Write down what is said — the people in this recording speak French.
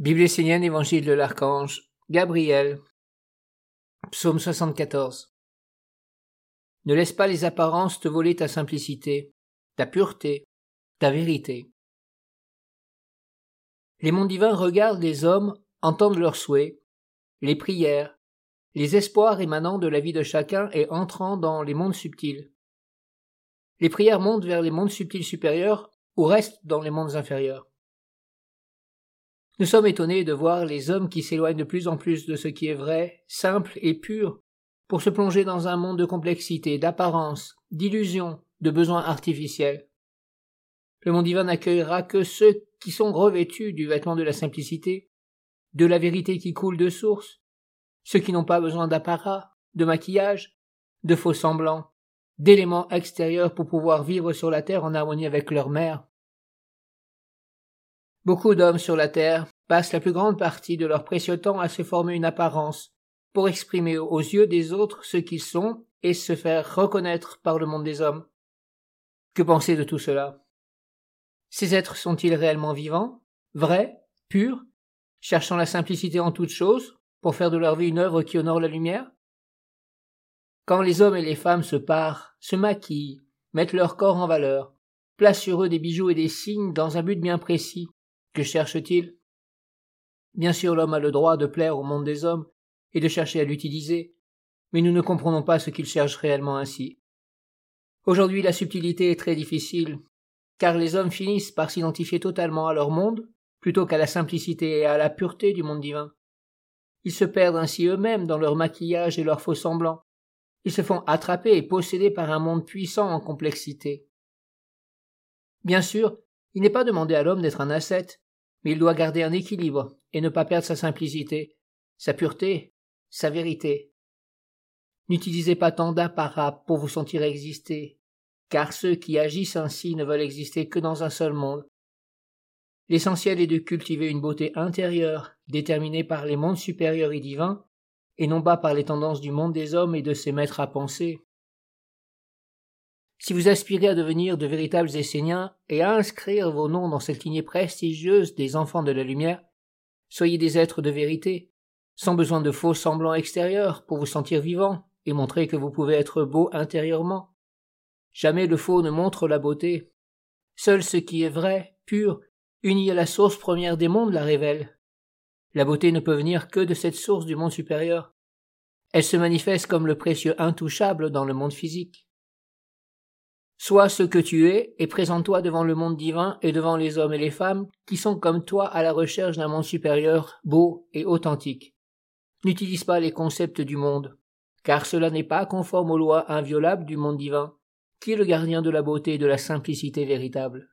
Bible essénienne, Évangile de l'Archange, Gabriel, Psaume 74. Ne laisse pas les apparences te voler ta simplicité, ta pureté, ta vérité. Les mondes divins regardent les hommes, entendent leurs souhaits, les prières, les espoirs émanant de la vie de chacun et entrant dans les mondes subtils. Les prières montent vers les mondes subtils supérieurs ou restent dans les mondes inférieurs. Nous sommes étonnés de voir les hommes qui s'éloignent de plus en plus de ce qui est vrai, simple et pur, pour se plonger dans un monde de complexité, d'apparence, d'illusions, de besoins artificiels. Le monde divin n'accueillera que ceux qui sont revêtus du vêtement de la simplicité, de la vérité qui coule de source, ceux qui n'ont pas besoin d'apparat, de maquillage, de faux semblants, d'éléments extérieurs pour pouvoir vivre sur la terre en harmonie avec leur mère, Beaucoup d'hommes sur la terre passent la plus grande partie de leur précieux temps à se former une apparence, pour exprimer aux yeux des autres ce qu'ils sont et se faire reconnaître par le monde des hommes. Que penser de tout cela? Ces êtres sont-ils réellement vivants, vrais, purs, cherchant la simplicité en toutes choses, pour faire de leur vie une œuvre qui honore la lumière? Quand les hommes et les femmes se parent, se maquillent, mettent leur corps en valeur, placent sur eux des bijoux et des signes dans un but bien précis, que cherche-t-il? Bien sûr, l'homme a le droit de plaire au monde des hommes et de chercher à l'utiliser, mais nous ne comprenons pas ce qu'il cherche réellement ainsi. Aujourd'hui, la subtilité est très difficile, car les hommes finissent par s'identifier totalement à leur monde, plutôt qu'à la simplicité et à la pureté du monde divin. Ils se perdent ainsi eux-mêmes dans leur maquillage et leurs faux semblants. Ils se font attraper et posséder par un monde puissant en complexité. Bien sûr, il n'est pas demandé à l'homme d'être un ascète, mais il doit garder un équilibre et ne pas perdre sa simplicité, sa pureté, sa vérité. N'utilisez pas tant d'apparat pour vous sentir exister, car ceux qui agissent ainsi ne veulent exister que dans un seul monde. L'essentiel est de cultiver une beauté intérieure, déterminée par les mondes supérieurs et divins, et non pas par les tendances du monde des hommes et de ses maîtres à penser. Si vous aspirez à devenir de véritables Esséniens et à inscrire vos noms dans cette lignée prestigieuse des enfants de la lumière, soyez des êtres de vérité, sans besoin de faux semblants extérieurs pour vous sentir vivant et montrer que vous pouvez être beau intérieurement. Jamais le faux ne montre la beauté. Seul ce qui est vrai, pur, uni à la source première des mondes la révèle. La beauté ne peut venir que de cette source du monde supérieur. Elle se manifeste comme le précieux intouchable dans le monde physique. Sois ce que tu es et présente-toi devant le monde divin et devant les hommes et les femmes qui sont comme toi à la recherche d'un monde supérieur, beau et authentique. N'utilise pas les concepts du monde, car cela n'est pas conforme aux lois inviolables du monde divin, qui est le gardien de la beauté et de la simplicité véritable?